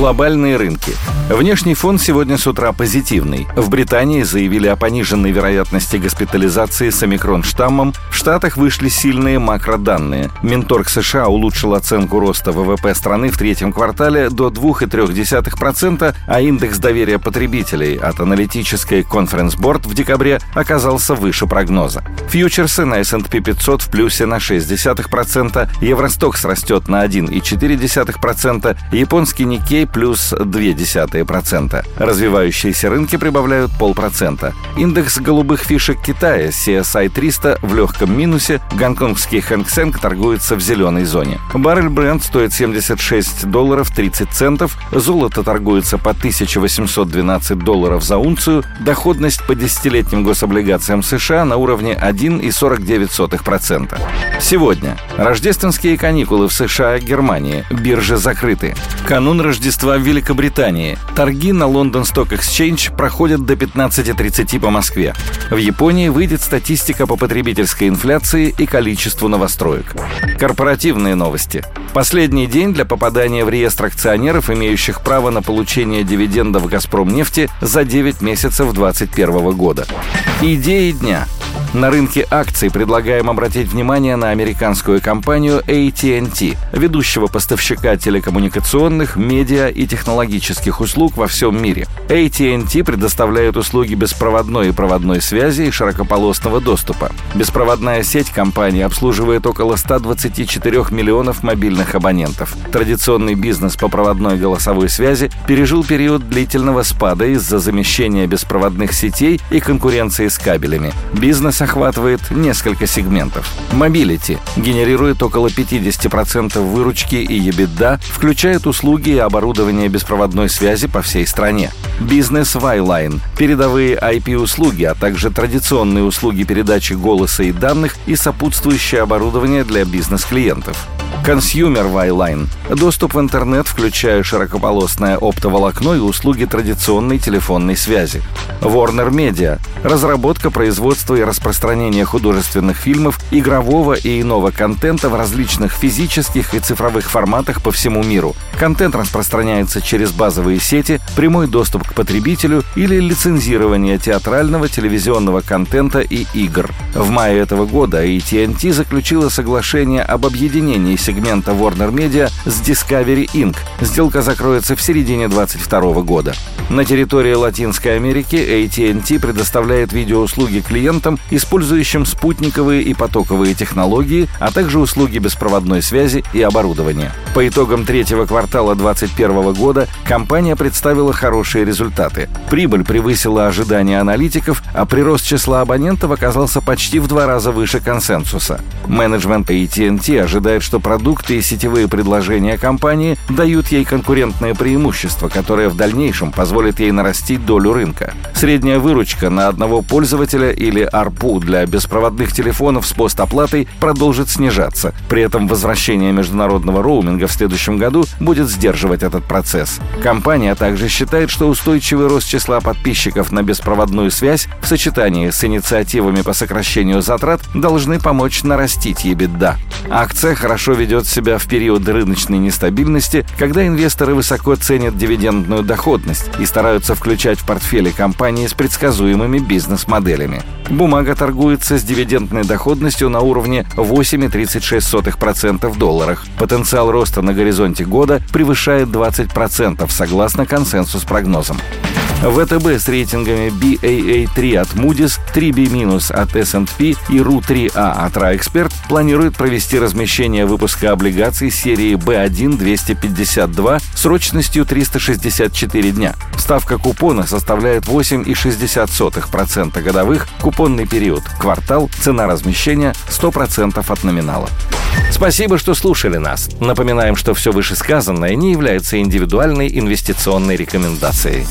Глобальные рынки. Внешний фон сегодня с утра позитивный. В Британии заявили о пониженной вероятности госпитализации с омикрон-штаммом. В Штатах вышли сильные макроданные. Минторг США улучшил оценку роста ВВП страны в третьем квартале до 2,3%, а индекс доверия потребителей от аналитической Conference Board в декабре оказался выше прогноза. Фьючерсы на S&P 500 в плюсе на 0,6%, Евростокс растет на 1,4%, японский Никей плюс 0,2%. 0,2%. Развивающиеся рынки прибавляют полпроцента. Индекс голубых фишек Китая CSI 300 в легком минусе, гонконгский Хэнк Сенг торгуется в зеленой зоне. Баррель бренд стоит 76 долларов 30 центов, золото торгуется по 1812 долларов за унцию, доходность по десятилетним гособлигациям США на уровне 1,49%. Сегодня рождественские каникулы в США и Германии, биржи закрыты. Канун Рождества в Великобритании, Торги на Лондон Stock Exchange проходят до 15.30 по Москве. В Японии выйдет статистика по потребительской инфляции и количеству новостроек. Корпоративные новости. Последний день для попадания в реестр акционеров, имеющих право на получение дивидендов «Газпромнефти» за 9 месяцев 2021 года. Идеи дня – на рынке акций предлагаем обратить внимание на американскую компанию AT&T, ведущего поставщика телекоммуникационных, медиа и технологических услуг во всем мире. AT&T предоставляет услуги беспроводной и проводной связи и широкополосного доступа. Беспроводная сеть компании обслуживает около 124 миллионов мобильных абонентов. Традиционный бизнес по проводной голосовой связи пережил период длительного спада из-за замещения беспроводных сетей и конкуренции с кабелями. Бизнес охватывает несколько сегментов. Mobility генерирует около 50% выручки и EBITDA, включает услуги и оборудование беспроводной связи по всей стране. Бизнес Вайлайн – передовые IP-услуги, а также традиционные услуги передачи голоса и данных и сопутствующее оборудование для бизнес-клиентов. Consumer Wireline – доступ в интернет, включая широкополосное оптоволокно и услуги традиционной телефонной связи. Warner Media – разработка, производство и распространение художественных фильмов, игрового и иного контента в различных физических и цифровых форматах по всему миру. Контент распространяется через базовые сети, прямой доступ к потребителю или лицензирование театрального, телевизионного контента и игр. В мае этого года AT&T заключила соглашение об объединении сегмента Warner Media с Discovery Inc. Сделка закроется в середине 2022 года. На территории Латинской Америки AT&T предоставляет видеоуслуги клиентам, использующим спутниковые и потоковые технологии, а также услуги беспроводной связи и оборудования. По итогам третьего квартала 2021 года компания представила хорошие результаты. Прибыль превысила ожидания аналитиков, а прирост числа абонентов оказался почти в два раза выше консенсуса. Менеджмент AT&T ожидает, что продукты и сетевые предложения компании дают ей конкурентное преимущество, которое в дальнейшем позволит ей нарастить долю рынка. Средняя выручка на одного пользователя или ARPU для беспроводных телефонов с постоплатой продолжит снижаться. При этом возвращение международного роуминга в следующем году будет сдерживать этот процесс. Компания также считает, что устойчивый рост числа подписчиков на беспроводную связь в сочетании с инициативами по сокращению затрат должны помочь нарастить EBITDA. Акция хорошо ведет себя в период рыночной нестабильности, когда инвесторы высоко ценят дивидендную доходность и стараются включать в портфели компании с предсказуемыми бизнес-моделями. Бумага торгуется с дивидендной доходностью на уровне 8,36% в долларах. Потенциал роста на горизонте года превышает 20% согласно консенсус-прогнозам. ВТБ с рейтингами BAA3 от Moody's, 3B- от S&P и RU3A от RAExpert планирует провести размещение выпуска облигаций серии B1-252 срочностью 364 дня. Ставка купона составляет 8,60% годовых, купонный период, квартал, цена размещения 100% от номинала. Спасибо, что слушали нас. Напоминаем, что все вышесказанное не является индивидуальной инвестиционной рекомендацией.